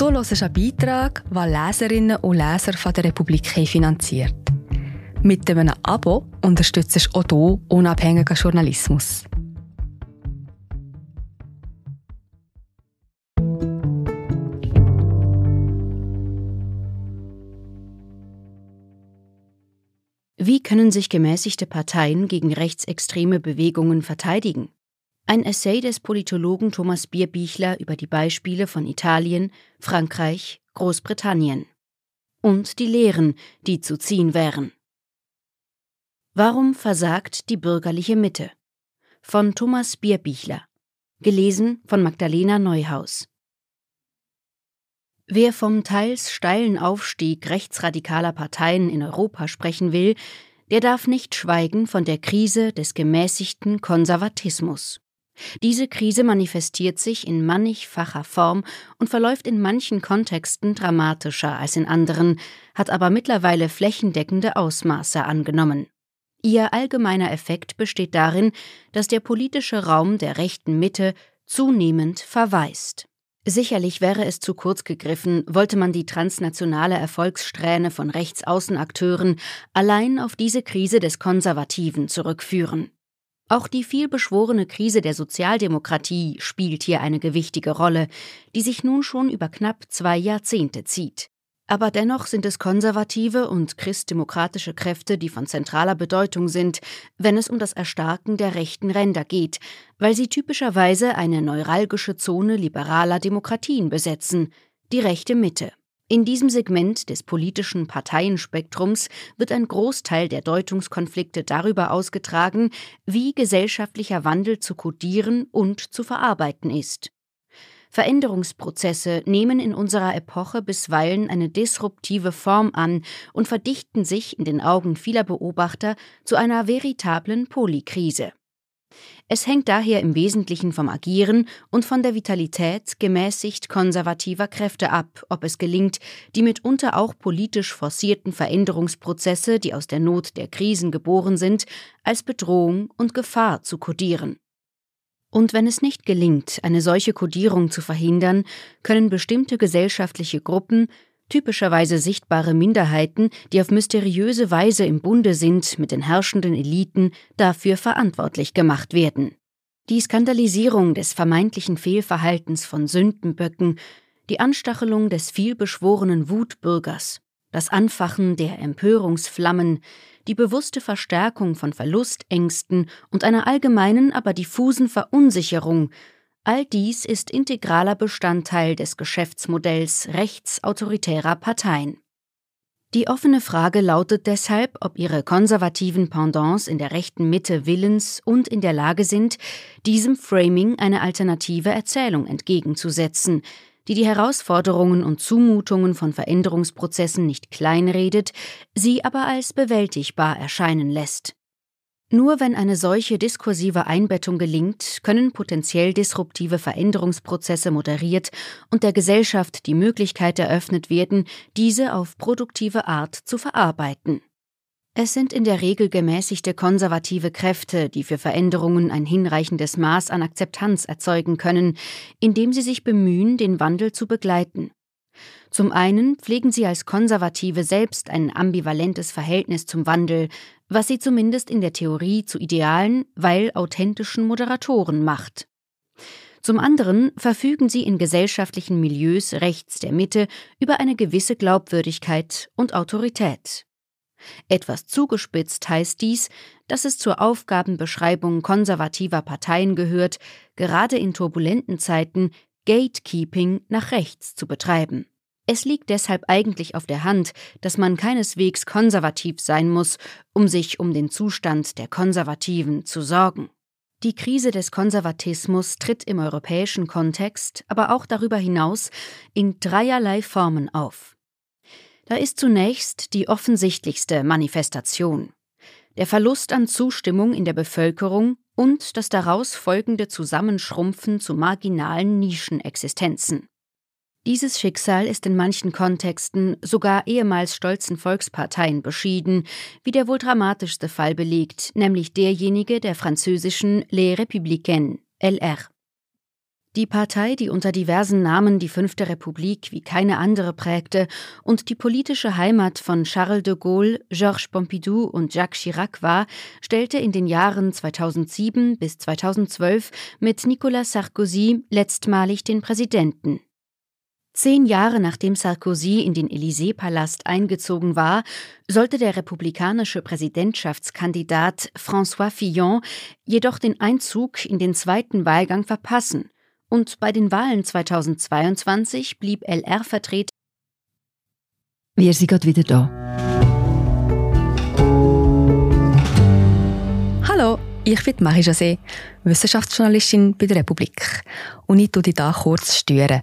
Du hörst einen Beitrag, den Leserinnen und Leser von der Republik finanziert. Mit einem Abo unterstützt du auch du unabhängigen Journalismus. Wie können sich gemäßigte Parteien gegen rechtsextreme Bewegungen verteidigen? Ein Essay des Politologen Thomas Bierbichler über die Beispiele von Italien, Frankreich, Großbritannien. Und die Lehren, die zu ziehen wären. Warum versagt die bürgerliche Mitte? Von Thomas Bierbichler. Gelesen von Magdalena Neuhaus. Wer vom teils steilen Aufstieg rechtsradikaler Parteien in Europa sprechen will, der darf nicht schweigen von der Krise des gemäßigten Konservatismus. Diese Krise manifestiert sich in mannigfacher Form und verläuft in manchen Kontexten dramatischer als in anderen, hat aber mittlerweile flächendeckende Ausmaße angenommen. Ihr allgemeiner Effekt besteht darin, dass der politische Raum der rechten Mitte zunehmend verweist. Sicherlich wäre es zu kurz gegriffen, wollte man die transnationale Erfolgssträhne von Rechtsaußenakteuren allein auf diese Krise des Konservativen zurückführen. Auch die vielbeschworene Krise der Sozialdemokratie spielt hier eine gewichtige Rolle, die sich nun schon über knapp zwei Jahrzehnte zieht. Aber dennoch sind es konservative und christdemokratische Kräfte, die von zentraler Bedeutung sind, wenn es um das Erstarken der rechten Ränder geht, weil sie typischerweise eine neuralgische Zone liberaler Demokratien besetzen, die rechte Mitte. In diesem Segment des politischen Parteienspektrums wird ein Großteil der Deutungskonflikte darüber ausgetragen, wie gesellschaftlicher Wandel zu kodieren und zu verarbeiten ist. Veränderungsprozesse nehmen in unserer Epoche bisweilen eine disruptive Form an und verdichten sich in den Augen vieler Beobachter zu einer veritablen Polykrise. Es hängt daher im Wesentlichen vom Agieren und von der Vitalität gemäßigt konservativer Kräfte ab, ob es gelingt, die mitunter auch politisch forcierten Veränderungsprozesse, die aus der Not der Krisen geboren sind, als Bedrohung und Gefahr zu kodieren. Und wenn es nicht gelingt, eine solche Kodierung zu verhindern, können bestimmte gesellschaftliche Gruppen, typischerweise sichtbare Minderheiten, die auf mysteriöse Weise im Bunde sind mit den herrschenden Eliten, dafür verantwortlich gemacht werden. Die Skandalisierung des vermeintlichen Fehlverhaltens von Sündenböcken, die Anstachelung des vielbeschworenen Wutbürgers, das Anfachen der Empörungsflammen, die bewusste Verstärkung von Verlustängsten und einer allgemeinen, aber diffusen Verunsicherung, all dies ist integraler Bestandteil des Geschäftsmodells rechtsautoritärer Parteien. Die offene Frage lautet deshalb, ob ihre konservativen Pendants in der rechten Mitte willens und in der Lage sind, diesem Framing eine alternative Erzählung entgegenzusetzen, die die Herausforderungen und Zumutungen von Veränderungsprozessen nicht kleinredet, sie aber als bewältigbar erscheinen lässt. Nur wenn eine solche diskursive Einbettung gelingt, können potenziell disruptive Veränderungsprozesse moderiert und der Gesellschaft die Möglichkeit eröffnet werden, diese auf produktive Art zu verarbeiten. Es sind in der Regel gemäßigte konservative Kräfte, die für Veränderungen ein hinreichendes Maß an Akzeptanz erzeugen können, indem sie sich bemühen, den Wandel zu begleiten. Zum einen pflegen sie als Konservative selbst ein ambivalentes Verhältnis zum Wandel, was sie zumindest in der Theorie zu idealen, weil authentischen Moderatoren macht. Zum anderen verfügen sie in gesellschaftlichen Milieus rechts der Mitte über eine gewisse Glaubwürdigkeit und Autorität. Etwas zugespitzt heißt dies, dass es zur Aufgabenbeschreibung konservativer Parteien gehört, gerade in turbulenten Zeiten Gatekeeping nach rechts zu betreiben. Es liegt deshalb eigentlich auf der Hand, dass man keineswegs konservativ sein muss, um sich um den Zustand der Konservativen zu sorgen. Die Krise des Konservatismus tritt im europäischen Kontext, aber auch darüber hinaus in dreierlei Formen auf. Da ist zunächst die offensichtlichste Manifestation. Der Verlust an Zustimmung in der Bevölkerung und das daraus folgende Zusammenschrumpfen zu marginalen Nischenexistenzen. Dieses Schicksal ist in manchen Kontexten sogar ehemals stolzen Volksparteien beschieden, wie der wohl dramatischste Fall belegt, nämlich derjenige der französischen Les Républicains, LR. Die Partei, die unter diversen Namen die Fünfte Republik wie keine andere prägte und die politische Heimat von Charles de Gaulle, Georges Pompidou und Jacques Chirac war, stellte in den Jahren 2007 bis 2012 mit Nicolas Sarkozy letztmalig den Präsidenten. Zehn Jahre nachdem Sarkozy in den Élysée-Palast eingezogen war, sollte der republikanische Präsidentschaftskandidat François Fillon jedoch den Einzug in den zweiten Wahlgang verpassen und bei den Wahlen 2022 blieb LR-Vertreter. Wir sind gerade wieder da. Hallo, ich bin Marie José, Wissenschaftsjournalistin bei der Republik. Und ich tue dich hier kurz stören.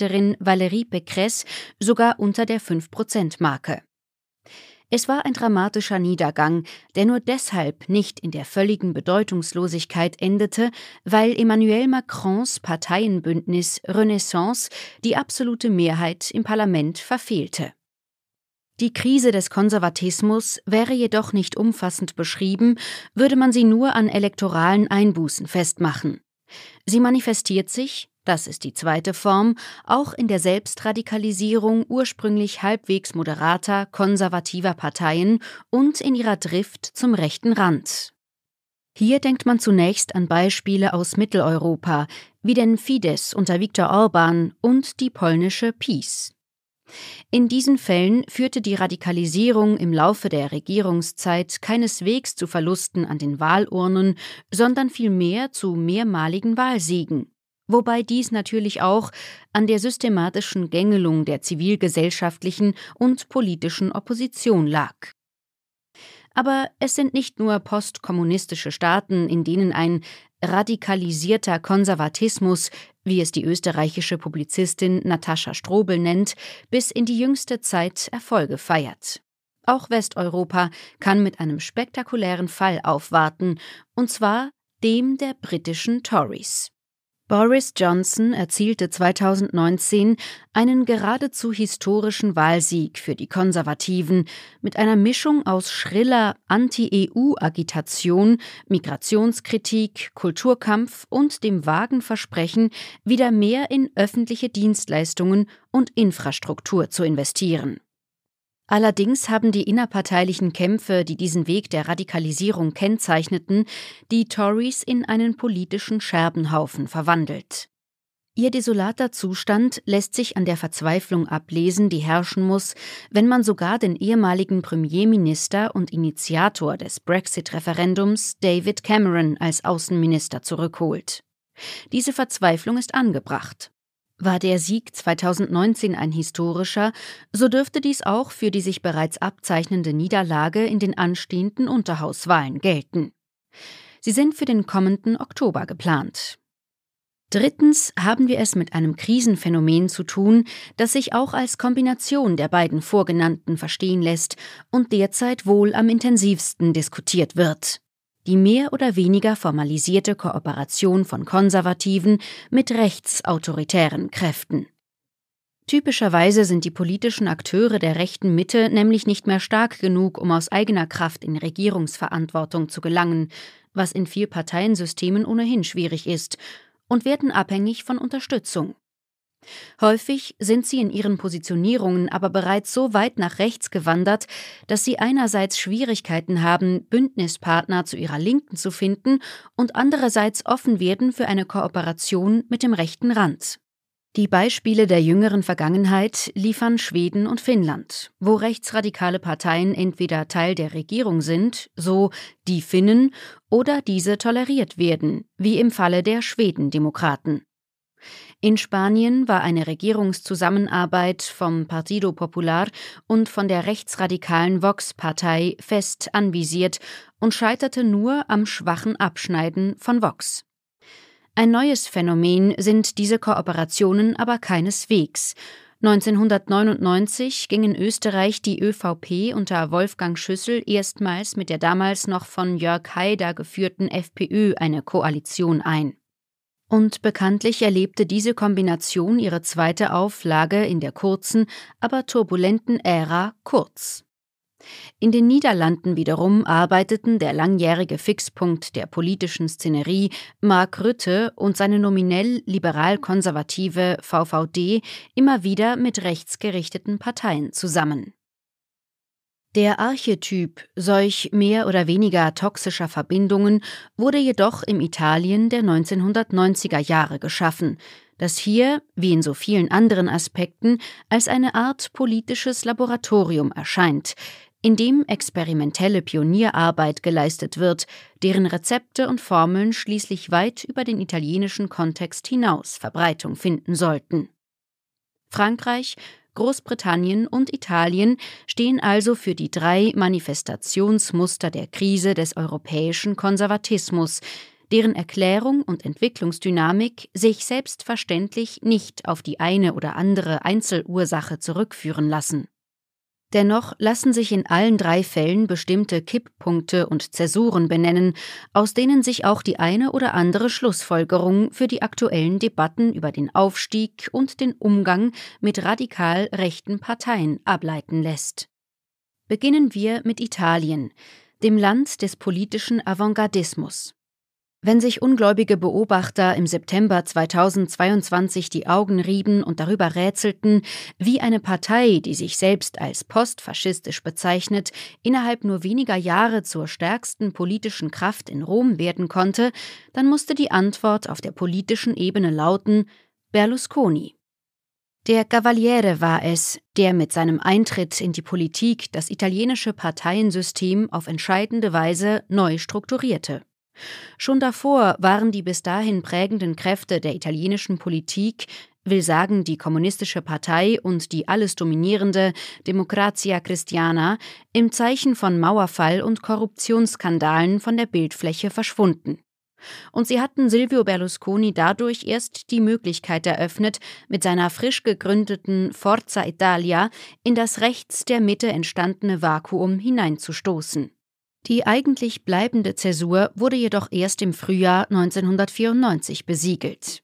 Valérie Pécresse sogar unter der 5-Prozent-Marke. Es war ein dramatischer Niedergang, der nur deshalb nicht in der völligen Bedeutungslosigkeit endete, weil Emmanuel Macrons Parteienbündnis Renaissance die absolute Mehrheit im Parlament verfehlte. Die Krise des Konservatismus wäre jedoch nicht umfassend beschrieben, würde man sie nur an elektoralen Einbußen festmachen. Sie manifestiert sich, das ist die zweite Form, auch in der Selbstradikalisierung ursprünglich halbwegs moderater, konservativer Parteien und in ihrer Drift zum rechten Rand. Hier denkt man zunächst an Beispiele aus Mitteleuropa, wie den Fidesz unter Viktor Orban und die polnische PiS. In diesen Fällen führte die Radikalisierung im Laufe der Regierungszeit keineswegs zu Verlusten an den Wahlurnen, sondern vielmehr zu mehrmaligen Wahlsiegen wobei dies natürlich auch an der systematischen Gängelung der zivilgesellschaftlichen und politischen Opposition lag. Aber es sind nicht nur postkommunistische Staaten, in denen ein radikalisierter Konservatismus, wie es die österreichische Publizistin Natascha Strobel nennt, bis in die jüngste Zeit Erfolge feiert. Auch Westeuropa kann mit einem spektakulären Fall aufwarten, und zwar dem der britischen Tories. Boris Johnson erzielte 2019 einen geradezu historischen Wahlsieg für die Konservativen mit einer Mischung aus schriller Anti-EU-Agitation, Migrationskritik, Kulturkampf und dem vagen Versprechen, wieder mehr in öffentliche Dienstleistungen und Infrastruktur zu investieren. Allerdings haben die innerparteilichen Kämpfe, die diesen Weg der Radikalisierung kennzeichneten, die Tories in einen politischen Scherbenhaufen verwandelt. Ihr desolater Zustand lässt sich an der Verzweiflung ablesen, die herrschen muss, wenn man sogar den ehemaligen Premierminister und Initiator des Brexit-Referendums David Cameron als Außenminister zurückholt. Diese Verzweiflung ist angebracht. War der Sieg 2019 ein historischer, so dürfte dies auch für die sich bereits abzeichnende Niederlage in den anstehenden Unterhauswahlen gelten. Sie sind für den kommenden Oktober geplant. Drittens haben wir es mit einem Krisenphänomen zu tun, das sich auch als Kombination der beiden vorgenannten verstehen lässt und derzeit wohl am intensivsten diskutiert wird die mehr oder weniger formalisierte Kooperation von Konservativen mit rechtsautoritären Kräften. Typischerweise sind die politischen Akteure der rechten Mitte nämlich nicht mehr stark genug, um aus eigener Kraft in Regierungsverantwortung zu gelangen, was in Vielparteiensystemen ohnehin schwierig ist, und werden abhängig von Unterstützung. Häufig sind sie in ihren Positionierungen aber bereits so weit nach rechts gewandert, dass sie einerseits Schwierigkeiten haben, Bündnispartner zu ihrer Linken zu finden und andererseits offen werden für eine Kooperation mit dem rechten Rand. Die Beispiele der jüngeren Vergangenheit liefern Schweden und Finnland, wo rechtsradikale Parteien entweder Teil der Regierung sind, so die Finnen, oder diese toleriert werden, wie im Falle der Schwedendemokraten. In Spanien war eine Regierungszusammenarbeit vom Partido Popular und von der rechtsradikalen Vox-Partei fest anvisiert und scheiterte nur am schwachen Abschneiden von Vox. Ein neues Phänomen sind diese Kooperationen aber keineswegs. 1999 ging in Österreich die ÖVP unter Wolfgang Schüssel erstmals mit der damals noch von Jörg Haider geführten FPÖ eine Koalition ein. Und bekanntlich erlebte diese Kombination ihre zweite Auflage in der kurzen, aber turbulenten Ära Kurz. In den Niederlanden wiederum arbeiteten der langjährige Fixpunkt der politischen Szenerie Mark Rütte und seine nominell liberal-konservative VVD immer wieder mit rechtsgerichteten Parteien zusammen. Der Archetyp solch mehr oder weniger toxischer Verbindungen wurde jedoch im Italien der 1990er Jahre geschaffen, das hier, wie in so vielen anderen Aspekten, als eine Art politisches Laboratorium erscheint, in dem experimentelle Pionierarbeit geleistet wird, deren Rezepte und Formeln schließlich weit über den italienischen Kontext hinaus Verbreitung finden sollten. Frankreich, Großbritannien und Italien stehen also für die drei Manifestationsmuster der Krise des europäischen Konservatismus, deren Erklärung und Entwicklungsdynamik sich selbstverständlich nicht auf die eine oder andere Einzelursache zurückführen lassen. Dennoch lassen sich in allen drei Fällen bestimmte Kipppunkte und Zäsuren benennen, aus denen sich auch die eine oder andere Schlussfolgerung für die aktuellen Debatten über den Aufstieg und den Umgang mit radikal rechten Parteien ableiten lässt. Beginnen wir mit Italien, dem Land des politischen Avantgardismus. Wenn sich ungläubige Beobachter im September 2022 die Augen rieben und darüber rätselten, wie eine Partei, die sich selbst als postfaschistisch bezeichnet, innerhalb nur weniger Jahre zur stärksten politischen Kraft in Rom werden konnte, dann musste die Antwort auf der politischen Ebene lauten Berlusconi. Der Cavaliere war es, der mit seinem Eintritt in die Politik das italienische Parteiensystem auf entscheidende Weise neu strukturierte. Schon davor waren die bis dahin prägenden Kräfte der italienischen Politik, will sagen die Kommunistische Partei und die alles dominierende Democrazia Cristiana, im Zeichen von Mauerfall und Korruptionsskandalen von der Bildfläche verschwunden. Und sie hatten Silvio Berlusconi dadurch erst die Möglichkeit eröffnet, mit seiner frisch gegründeten Forza Italia in das rechts der Mitte entstandene Vakuum hineinzustoßen. Die eigentlich bleibende Zäsur wurde jedoch erst im Frühjahr 1994 besiegelt.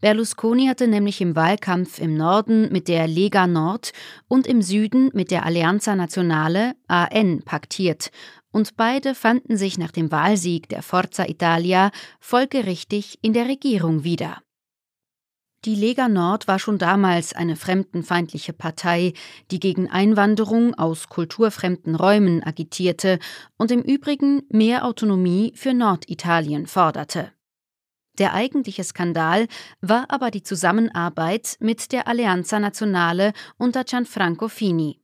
Berlusconi hatte nämlich im Wahlkampf im Norden mit der Lega Nord und im Süden mit der Alleanza Nazionale AN paktiert, und beide fanden sich nach dem Wahlsieg der Forza Italia folgerichtig in der Regierung wieder. Die Lega Nord war schon damals eine fremdenfeindliche Partei, die gegen Einwanderung aus kulturfremden Räumen agitierte und im Übrigen mehr Autonomie für Norditalien forderte. Der eigentliche Skandal war aber die Zusammenarbeit mit der Alleanza Nazionale unter Gianfranco Fini.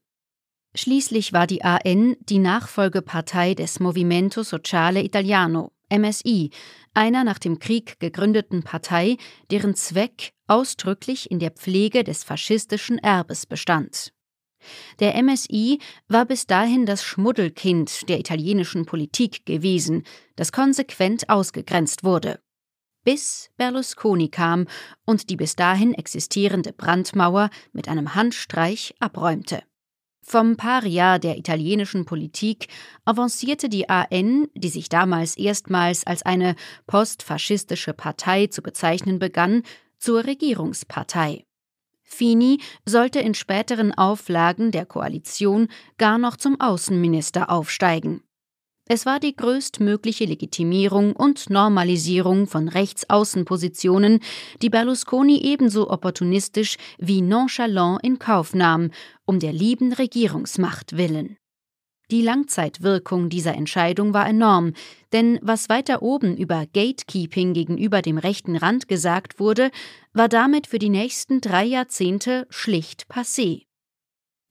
Schließlich war die AN die Nachfolgepartei des Movimento Sociale Italiano, MSI, einer nach dem Krieg gegründeten Partei, deren Zweck ausdrücklich in der Pflege des faschistischen Erbes bestand. Der MSI war bis dahin das Schmuddelkind der italienischen Politik gewesen, das konsequent ausgegrenzt wurde. Bis Berlusconi kam und die bis dahin existierende Brandmauer mit einem Handstreich abräumte. Vom Paria der italienischen Politik avancierte die AN, die sich damals erstmals als eine postfaschistische Partei zu bezeichnen begann, zur Regierungspartei. Fini sollte in späteren Auflagen der Koalition gar noch zum Außenminister aufsteigen. Es war die größtmögliche Legitimierung und Normalisierung von Rechtsaußenpositionen, die Berlusconi ebenso opportunistisch wie nonchalant in Kauf nahm, um der lieben Regierungsmacht willen. Die Langzeitwirkung dieser Entscheidung war enorm, denn was weiter oben über Gatekeeping gegenüber dem rechten Rand gesagt wurde, war damit für die nächsten drei Jahrzehnte schlicht passé.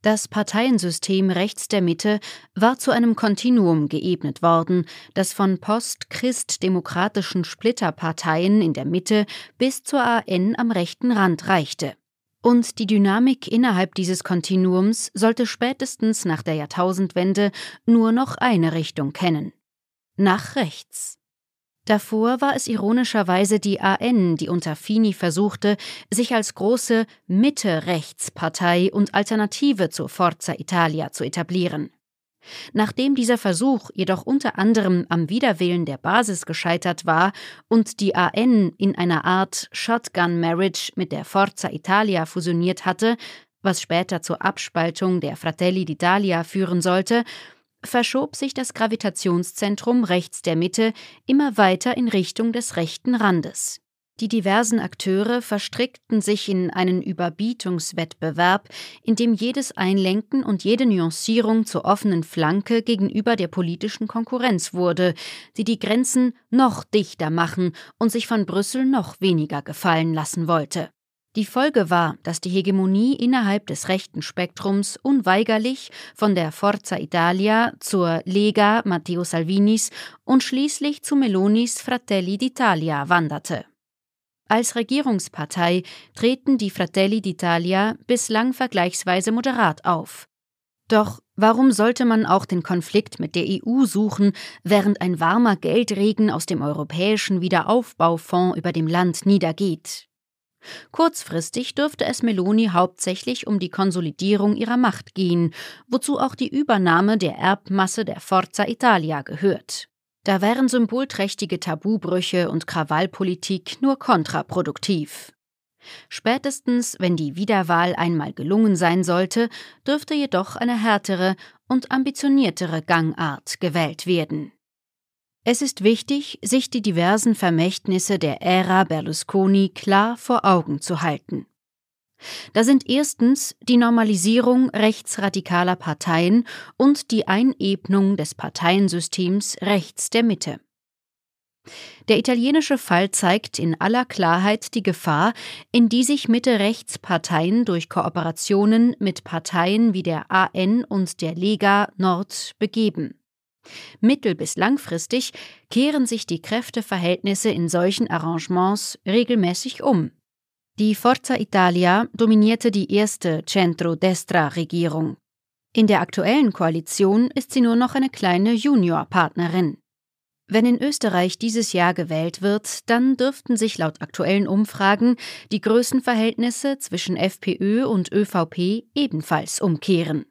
Das Parteiensystem rechts der Mitte war zu einem Kontinuum geebnet worden, das von post-christdemokratischen Splitterparteien in der Mitte bis zur AN am rechten Rand reichte. Und die Dynamik innerhalb dieses Kontinuums sollte spätestens nach der Jahrtausendwende nur noch eine Richtung kennen. Nach rechts. Davor war es ironischerweise die AN, die unter Fini versuchte, sich als große Mitte-Rechts-Partei und Alternative zur Forza Italia zu etablieren. Nachdem dieser Versuch jedoch unter anderem am Widerwillen der Basis gescheitert war und die AN in einer Art Shotgun-Marriage mit der Forza Italia fusioniert hatte, was später zur Abspaltung der Fratelli d'Italia führen sollte, verschob sich das Gravitationszentrum rechts der Mitte immer weiter in Richtung des rechten Randes. Die diversen Akteure verstrickten sich in einen Überbietungswettbewerb, in dem jedes Einlenken und jede Nuancierung zur offenen Flanke gegenüber der politischen Konkurrenz wurde, die die Grenzen noch dichter machen und sich von Brüssel noch weniger gefallen lassen wollte. Die Folge war, dass die Hegemonie innerhalb des rechten Spektrums unweigerlich von der Forza Italia zur Lega Matteo Salvinis und schließlich zu Melonis Fratelli d'Italia wanderte. Als Regierungspartei treten die Fratelli d'Italia bislang vergleichsweise moderat auf. Doch warum sollte man auch den Konflikt mit der EU suchen, während ein warmer Geldregen aus dem Europäischen Wiederaufbaufonds über dem Land niedergeht? Kurzfristig dürfte es Meloni hauptsächlich um die Konsolidierung ihrer Macht gehen, wozu auch die Übernahme der Erbmasse der Forza Italia gehört. Da wären symbolträchtige Tabubrüche und Krawallpolitik nur kontraproduktiv. Spätestens, wenn die Wiederwahl einmal gelungen sein sollte, dürfte jedoch eine härtere und ambitioniertere Gangart gewählt werden. Es ist wichtig, sich die diversen Vermächtnisse der Ära Berlusconi klar vor Augen zu halten. Da sind erstens die Normalisierung rechtsradikaler Parteien und die Einebnung des Parteiensystems rechts der Mitte. Der italienische Fall zeigt in aller Klarheit die Gefahr, in die sich Mitte-Rechts-Parteien durch Kooperationen mit Parteien wie der AN und der Lega Nord begeben. Mittel- bis langfristig kehren sich die Kräfteverhältnisse in solchen Arrangements regelmäßig um. Die Forza Italia dominierte die erste Centro-Destra-Regierung. In der aktuellen Koalition ist sie nur noch eine kleine Juniorpartnerin. Wenn in Österreich dieses Jahr gewählt wird, dann dürften sich laut aktuellen Umfragen die Größenverhältnisse zwischen FPÖ und ÖVP ebenfalls umkehren.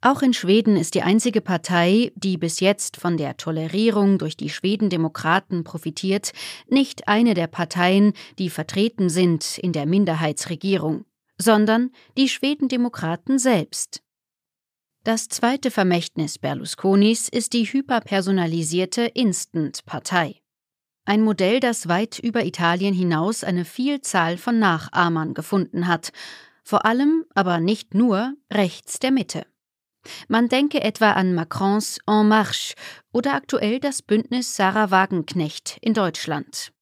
Auch in Schweden ist die einzige Partei, die bis jetzt von der Tolerierung durch die Schwedendemokraten profitiert, nicht eine der Parteien, die vertreten sind in der Minderheitsregierung, sondern die Schwedendemokraten selbst. Das zweite Vermächtnis Berlusconis ist die hyperpersonalisierte Instant-Partei. Ein Modell, das weit über Italien hinaus eine Vielzahl von Nachahmern gefunden hat, vor allem, aber nicht nur, rechts der Mitte. Man denke etwa an Macrons En Marche oder aktuell das Bündnis Sarah Wagenknecht in Deutschland.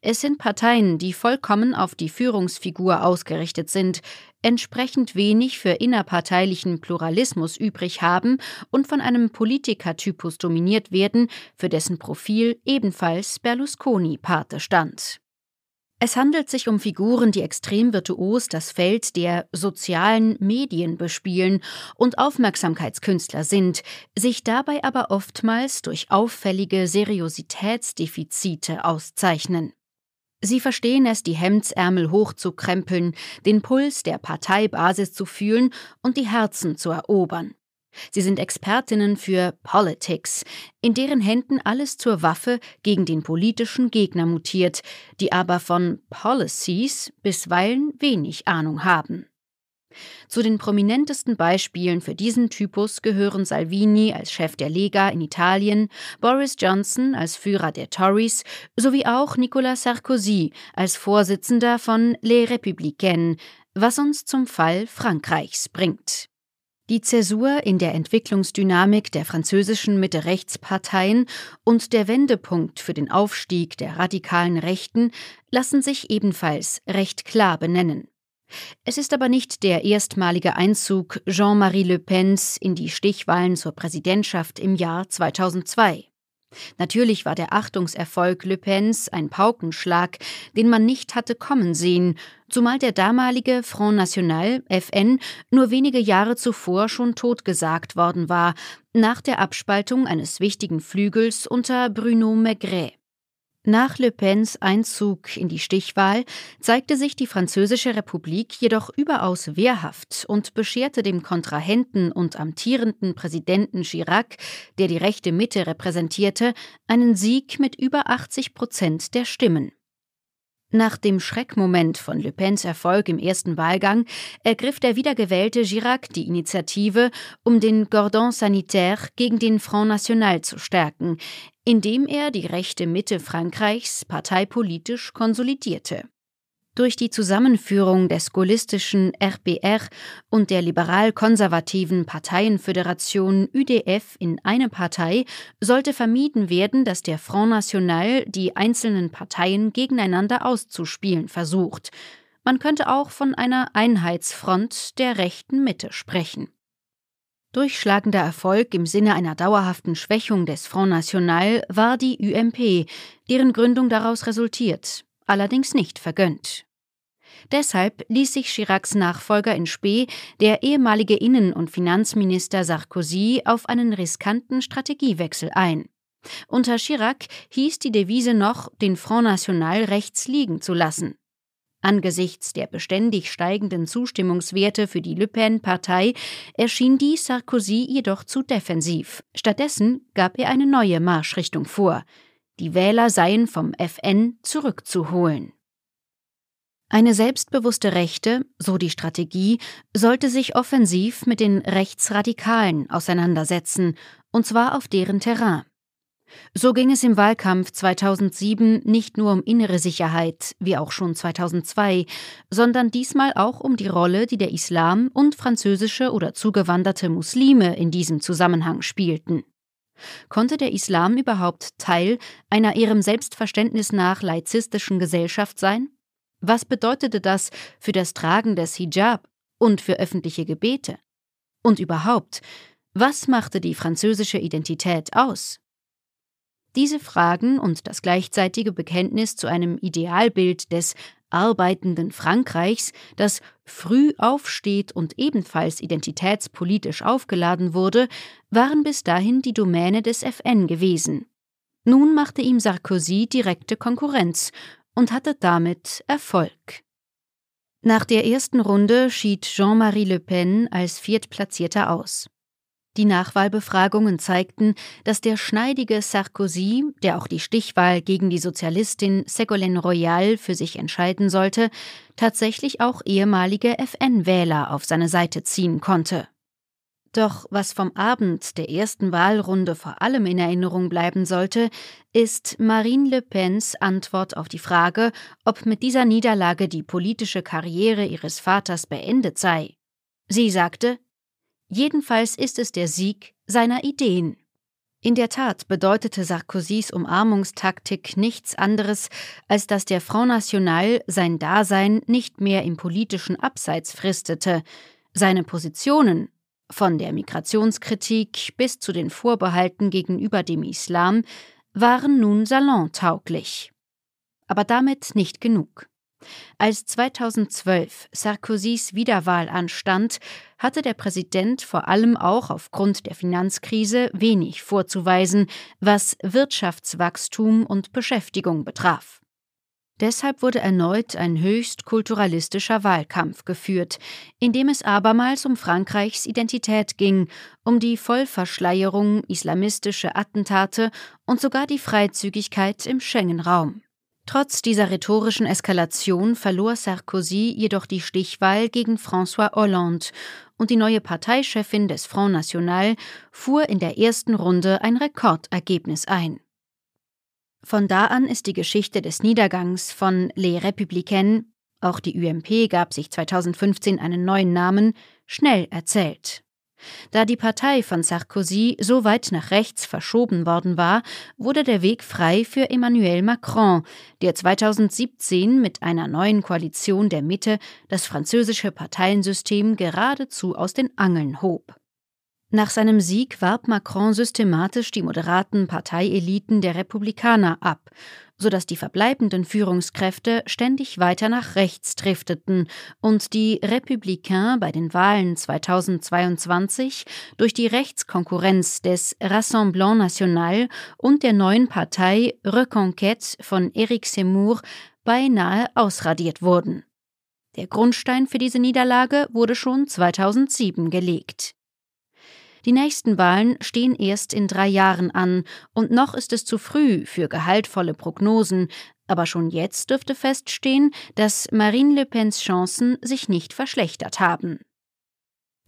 Es sind Parteien, die vollkommen auf die Führungsfigur ausgerichtet sind, entsprechend wenig für innerparteilichen Pluralismus übrig haben und von einem Politikertypus dominiert werden, für dessen Profil ebenfalls Berlusconi Pate stand. Es handelt sich um Figuren, die extrem virtuos das Feld der sozialen Medien bespielen und Aufmerksamkeitskünstler sind, sich dabei aber oftmals durch auffällige Seriositätsdefizite auszeichnen. Sie verstehen es, die Hemdsärmel hochzukrempeln, den Puls der Parteibasis zu fühlen und die Herzen zu erobern. Sie sind Expertinnen für Politics, in deren Händen alles zur Waffe gegen den politischen Gegner mutiert, die aber von Policies bisweilen wenig Ahnung haben. Zu den prominentesten Beispielen für diesen Typus gehören Salvini als Chef der Lega in Italien, Boris Johnson als Führer der Tories sowie auch Nicolas Sarkozy als Vorsitzender von Les Républicains, was uns zum Fall Frankreichs bringt. Die Zäsur in der Entwicklungsdynamik der französischen Mitte-Rechts-Parteien und der Wendepunkt für den Aufstieg der radikalen Rechten lassen sich ebenfalls recht klar benennen. Es ist aber nicht der erstmalige Einzug Jean-Marie Le Pens in die Stichwahlen zur Präsidentschaft im Jahr 2002. Natürlich war der Achtungserfolg Le Pens ein Paukenschlag, den man nicht hatte kommen sehen, zumal der damalige Front National FN nur wenige Jahre zuvor schon totgesagt worden war, nach der Abspaltung eines wichtigen Flügels unter Bruno Maigret. Nach Le Pens Einzug in die Stichwahl zeigte sich die Französische Republik jedoch überaus wehrhaft und bescherte dem Kontrahenten und amtierenden Präsidenten Chirac, der die rechte Mitte repräsentierte, einen Sieg mit über 80 Prozent der Stimmen. Nach dem Schreckmoment von Le Pens Erfolg im ersten Wahlgang ergriff der wiedergewählte Girac die Initiative, um den Gordon Sanitaire gegen den Front National zu stärken, indem er die rechte Mitte Frankreichs parteipolitisch konsolidierte. Durch die Zusammenführung des gaullistischen RPR und der liberal-konservativen Parteienföderation UDF in eine Partei sollte vermieden werden, dass der Front National die einzelnen Parteien gegeneinander auszuspielen versucht. Man könnte auch von einer Einheitsfront der rechten Mitte sprechen. Durchschlagender Erfolg im Sinne einer dauerhaften Schwächung des Front National war die UMP, deren Gründung daraus resultiert, allerdings nicht vergönnt. Deshalb ließ sich Chiracs Nachfolger in Spee, der ehemalige Innen- und Finanzminister Sarkozy, auf einen riskanten Strategiewechsel ein. Unter Chirac hieß die Devise noch, den Front National rechts liegen zu lassen. Angesichts der beständig steigenden Zustimmungswerte für die Le Pen-Partei erschien dies Sarkozy jedoch zu defensiv. Stattdessen gab er eine neue Marschrichtung vor. Die Wähler seien vom FN zurückzuholen. Eine selbstbewusste Rechte, so die Strategie, sollte sich offensiv mit den Rechtsradikalen auseinandersetzen, und zwar auf deren Terrain. So ging es im Wahlkampf 2007 nicht nur um innere Sicherheit, wie auch schon 2002, sondern diesmal auch um die Rolle, die der Islam und französische oder zugewanderte Muslime in diesem Zusammenhang spielten. Konnte der Islam überhaupt Teil einer ihrem Selbstverständnis nach laizistischen Gesellschaft sein? Was bedeutete das für das Tragen des Hijab und für öffentliche Gebete? Und überhaupt, was machte die französische Identität aus? Diese Fragen und das gleichzeitige Bekenntnis zu einem Idealbild des arbeitenden Frankreichs, das früh aufsteht und ebenfalls identitätspolitisch aufgeladen wurde, waren bis dahin die Domäne des FN gewesen. Nun machte ihm Sarkozy direkte Konkurrenz und hatte damit Erfolg. Nach der ersten Runde schied Jean-Marie Le Pen als Viertplatzierter aus. Die Nachwahlbefragungen zeigten, dass der schneidige Sarkozy, der auch die Stichwahl gegen die Sozialistin Ségolène Royal für sich entscheiden sollte, tatsächlich auch ehemalige FN-Wähler auf seine Seite ziehen konnte. Doch was vom Abend der ersten Wahlrunde vor allem in Erinnerung bleiben sollte, ist Marine Le Pens Antwort auf die Frage, ob mit dieser Niederlage die politische Karriere ihres Vaters beendet sei. Sie sagte, Jedenfalls ist es der Sieg seiner Ideen. In der Tat bedeutete Sarkozys Umarmungstaktik nichts anderes, als dass der Front National sein Dasein nicht mehr im politischen Abseits fristete, seine Positionen von der Migrationskritik bis zu den Vorbehalten gegenüber dem Islam waren nun salontauglich. Aber damit nicht genug. Als 2012 Sarkozys Wiederwahl anstand, hatte der Präsident vor allem auch aufgrund der Finanzkrise wenig vorzuweisen, was Wirtschaftswachstum und Beschäftigung betraf. Deshalb wurde erneut ein höchst kulturalistischer Wahlkampf geführt, in dem es abermals um Frankreichs Identität ging, um die Vollverschleierung, islamistische Attentate und sogar die Freizügigkeit im Schengen-Raum. Trotz dieser rhetorischen Eskalation verlor Sarkozy jedoch die Stichwahl gegen François Hollande und die neue Parteichefin des Front National fuhr in der ersten Runde ein Rekordergebnis ein. Von da an ist die Geschichte des Niedergangs von Les Républicains, auch die UMP gab sich 2015 einen neuen Namen, schnell erzählt. Da die Partei von Sarkozy so weit nach rechts verschoben worden war, wurde der Weg frei für Emmanuel Macron, der 2017 mit einer neuen Koalition der Mitte das französische Parteiensystem geradezu aus den Angeln hob. Nach seinem Sieg warb Macron systematisch die moderaten Parteieliten der Republikaner ab sodass die verbleibenden Führungskräfte ständig weiter nach rechts drifteten und die Républicains bei den Wahlen 2022 durch die Rechtskonkurrenz des Rassemblement National und der neuen Partei Reconquête von Éric Zemmour beinahe ausradiert wurden. Der Grundstein für diese Niederlage wurde schon 2007 gelegt. Die nächsten Wahlen stehen erst in drei Jahren an, und noch ist es zu früh für gehaltvolle Prognosen, aber schon jetzt dürfte feststehen, dass Marine Le Pens Chancen sich nicht verschlechtert haben.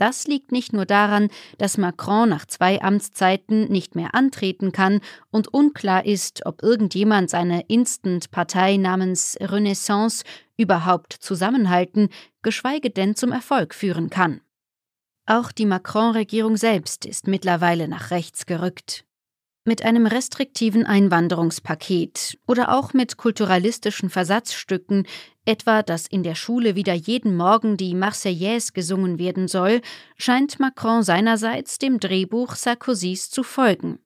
Das liegt nicht nur daran, dass Macron nach zwei Amtszeiten nicht mehr antreten kann und unklar ist, ob irgendjemand seine Instant-Partei namens Renaissance überhaupt zusammenhalten, geschweige denn zum Erfolg führen kann. Auch die Macron-Regierung selbst ist mittlerweile nach rechts gerückt. Mit einem restriktiven Einwanderungspaket oder auch mit kulturalistischen Versatzstücken, etwa dass in der Schule wieder jeden Morgen die Marseillaise gesungen werden soll, scheint Macron seinerseits dem Drehbuch Sarkozys zu folgen.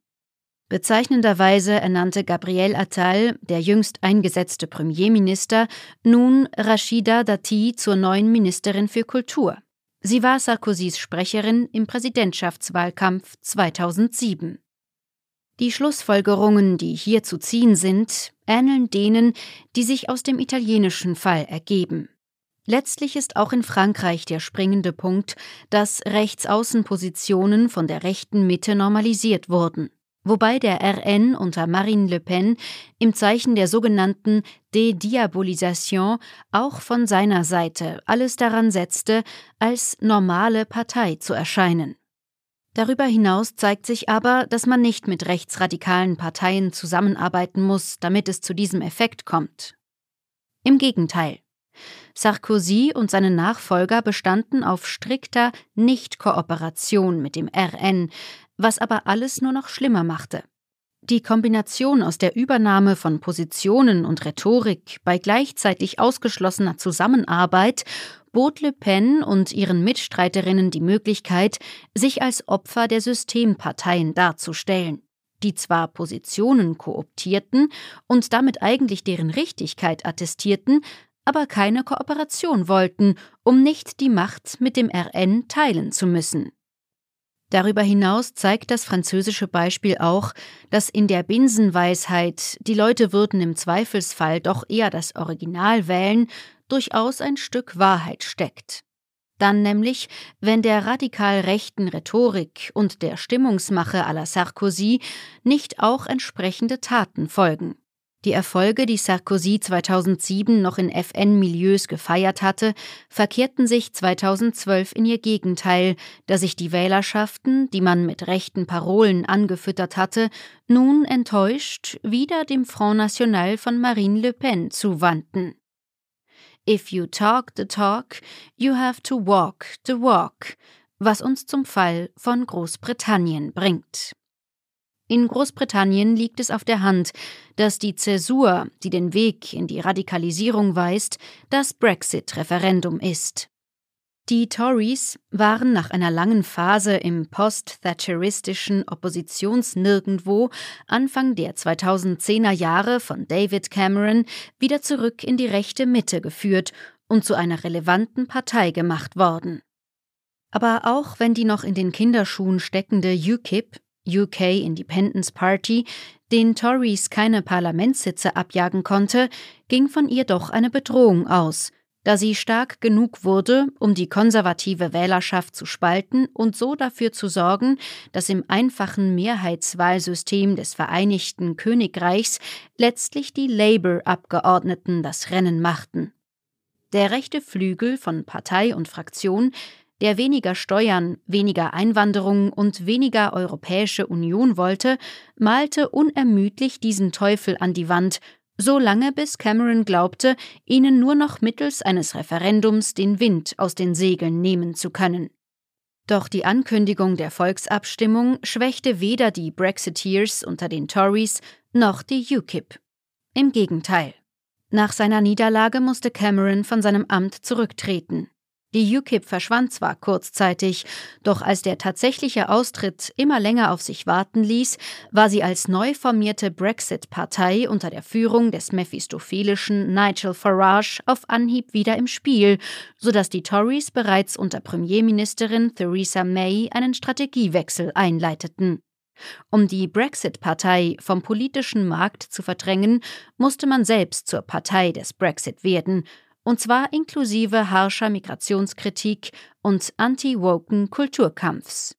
Bezeichnenderweise ernannte Gabriel Attal, der jüngst eingesetzte Premierminister, nun Rashida Dati zur neuen Ministerin für Kultur. Sie war Sarkozys Sprecherin im Präsidentschaftswahlkampf 2007. Die Schlussfolgerungen, die hier zu ziehen sind, ähneln denen, die sich aus dem italienischen Fall ergeben. Letztlich ist auch in Frankreich der springende Punkt, dass Rechtsaußenpositionen von der rechten Mitte normalisiert wurden wobei der RN unter Marine Le Pen im Zeichen der sogenannten Dediabolisation auch von seiner Seite alles daran setzte, als normale Partei zu erscheinen. Darüber hinaus zeigt sich aber, dass man nicht mit rechtsradikalen Parteien zusammenarbeiten muss, damit es zu diesem Effekt kommt. Im Gegenteil. Sarkozy und seine Nachfolger bestanden auf strikter Nichtkooperation mit dem RN, was aber alles nur noch schlimmer machte. Die Kombination aus der Übernahme von Positionen und Rhetorik bei gleichzeitig ausgeschlossener Zusammenarbeit bot Le Pen und ihren Mitstreiterinnen die Möglichkeit, sich als Opfer der Systemparteien darzustellen, die zwar Positionen kooptierten und damit eigentlich deren Richtigkeit attestierten, aber keine Kooperation wollten, um nicht die Macht mit dem RN teilen zu müssen. Darüber hinaus zeigt das französische Beispiel auch, dass in der Binsenweisheit, die Leute würden im Zweifelsfall doch eher das Original wählen, durchaus ein Stück Wahrheit steckt. Dann nämlich, wenn der radikal rechten Rhetorik und der Stimmungsmache à la Sarkozy nicht auch entsprechende Taten folgen. Die Erfolge, die Sarkozy 2007 noch in FN-Milieus gefeiert hatte, verkehrten sich 2012 in ihr Gegenteil, da sich die Wählerschaften, die man mit rechten Parolen angefüttert hatte, nun enttäuscht wieder dem Front National von Marine Le Pen zuwandten. If you talk the talk, you have to walk the walk, was uns zum Fall von Großbritannien bringt. In Großbritannien liegt es auf der Hand, dass die Zäsur, die den Weg in die Radikalisierung weist, das Brexit-Referendum ist. Die Tories waren nach einer langen Phase im post-thatcheristischen Oppositionsnirgendwo Anfang der 2010er Jahre von David Cameron wieder zurück in die rechte Mitte geführt und zu einer relevanten Partei gemacht worden. Aber auch wenn die noch in den Kinderschuhen steckende UKIP UK Independence Party den Tories keine Parlamentssitze abjagen konnte, ging von ihr doch eine Bedrohung aus, da sie stark genug wurde, um die konservative Wählerschaft zu spalten und so dafür zu sorgen, dass im einfachen Mehrheitswahlsystem des Vereinigten Königreichs letztlich die Labour-Abgeordneten das Rennen machten. Der rechte Flügel von Partei und Fraktion der weniger Steuern, weniger Einwanderung und weniger Europäische Union wollte, malte unermüdlich diesen Teufel an die Wand, so lange bis Cameron glaubte, ihnen nur noch mittels eines Referendums den Wind aus den Segeln nehmen zu können. Doch die Ankündigung der Volksabstimmung schwächte weder die Brexiteers unter den Tories noch die UKIP. Im Gegenteil. Nach seiner Niederlage musste Cameron von seinem Amt zurücktreten. Die UKIP verschwand zwar kurzzeitig, doch als der tatsächliche Austritt immer länger auf sich warten ließ, war sie als neu formierte Brexit-Partei unter der Führung des mephistophelischen Nigel Farage auf Anhieb wieder im Spiel, sodass die Tories bereits unter Premierministerin Theresa May einen Strategiewechsel einleiteten. Um die Brexit-Partei vom politischen Markt zu verdrängen, musste man selbst zur Partei des Brexit werden, und zwar inklusive harscher Migrationskritik und anti-woken Kulturkampfs.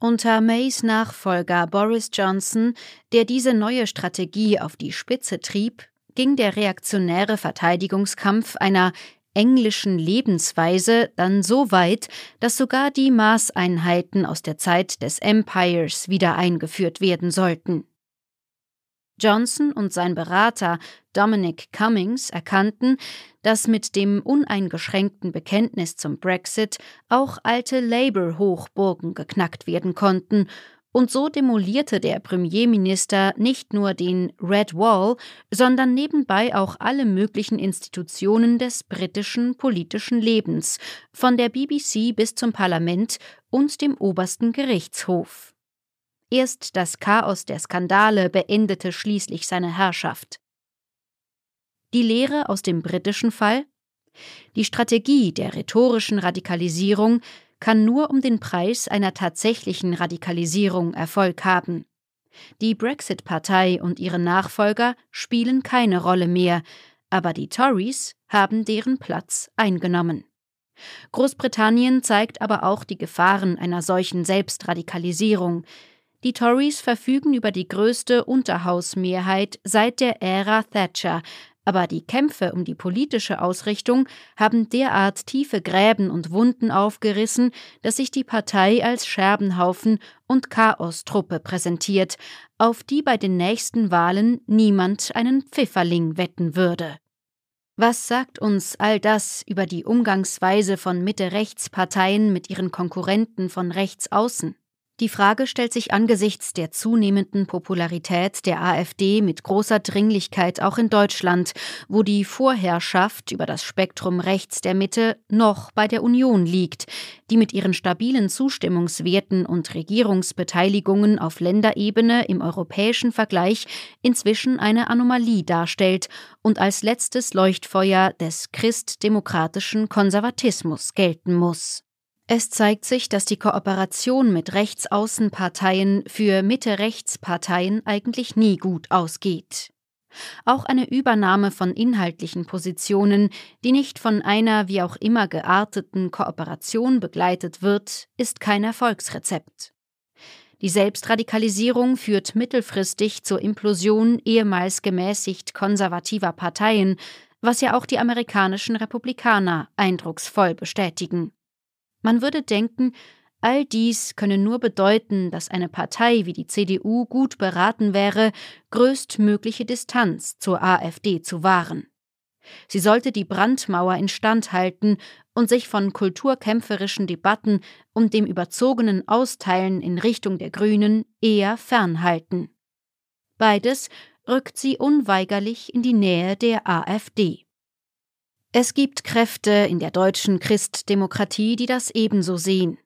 Unter Mays Nachfolger Boris Johnson, der diese neue Strategie auf die Spitze trieb, ging der reaktionäre Verteidigungskampf einer englischen Lebensweise dann so weit, dass sogar die Maßeinheiten aus der Zeit des Empires wieder eingeführt werden sollten. Johnson und sein Berater Dominic Cummings erkannten, dass mit dem uneingeschränkten Bekenntnis zum Brexit auch alte Labour-Hochburgen geknackt werden konnten, und so demolierte der Premierminister nicht nur den Red Wall, sondern nebenbei auch alle möglichen Institutionen des britischen politischen Lebens, von der BBC bis zum Parlament und dem obersten Gerichtshof. Erst das Chaos der Skandale beendete schließlich seine Herrschaft. Die Lehre aus dem britischen Fall? Die Strategie der rhetorischen Radikalisierung kann nur um den Preis einer tatsächlichen Radikalisierung Erfolg haben. Die Brexit-Partei und ihre Nachfolger spielen keine Rolle mehr, aber die Tories haben deren Platz eingenommen. Großbritannien zeigt aber auch die Gefahren einer solchen Selbstradikalisierung, die Tories verfügen über die größte Unterhausmehrheit seit der Ära Thatcher, aber die Kämpfe um die politische Ausrichtung haben derart tiefe Gräben und Wunden aufgerissen, dass sich die Partei als Scherbenhaufen und Chaostruppe präsentiert, auf die bei den nächsten Wahlen niemand einen Pfifferling wetten würde. Was sagt uns all das über die Umgangsweise von Mitte-Rechts-Parteien mit ihren Konkurrenten von rechts außen? Die Frage stellt sich angesichts der zunehmenden Popularität der AfD mit großer Dringlichkeit auch in Deutschland, wo die Vorherrschaft über das Spektrum rechts der Mitte noch bei der Union liegt, die mit ihren stabilen Zustimmungswerten und Regierungsbeteiligungen auf Länderebene im europäischen Vergleich inzwischen eine Anomalie darstellt und als letztes Leuchtfeuer des christdemokratischen Konservatismus gelten muss. Es zeigt sich, dass die Kooperation mit Rechtsaußenparteien für Mitte-Rechts-Parteien eigentlich nie gut ausgeht. Auch eine Übernahme von inhaltlichen Positionen, die nicht von einer wie auch immer gearteten Kooperation begleitet wird, ist kein Erfolgsrezept. Die Selbstradikalisierung führt mittelfristig zur Implosion ehemals gemäßigt konservativer Parteien, was ja auch die amerikanischen Republikaner eindrucksvoll bestätigen. Man würde denken, all dies könne nur bedeuten, dass eine Partei wie die CDU gut beraten wäre, größtmögliche Distanz zur AfD zu wahren. Sie sollte die Brandmauer instand halten und sich von kulturkämpferischen Debatten und dem überzogenen Austeilen in Richtung der Grünen eher fernhalten. Beides rückt sie unweigerlich in die Nähe der AfD. Es gibt Kräfte in der deutschen Christdemokratie, die das ebenso sehen.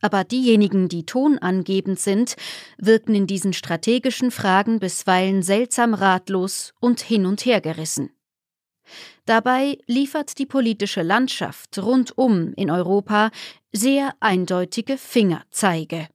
Aber diejenigen, die tonangebend sind, wirken in diesen strategischen Fragen bisweilen seltsam ratlos und hin und her gerissen. Dabei liefert die politische Landschaft rundum in Europa sehr eindeutige Fingerzeige.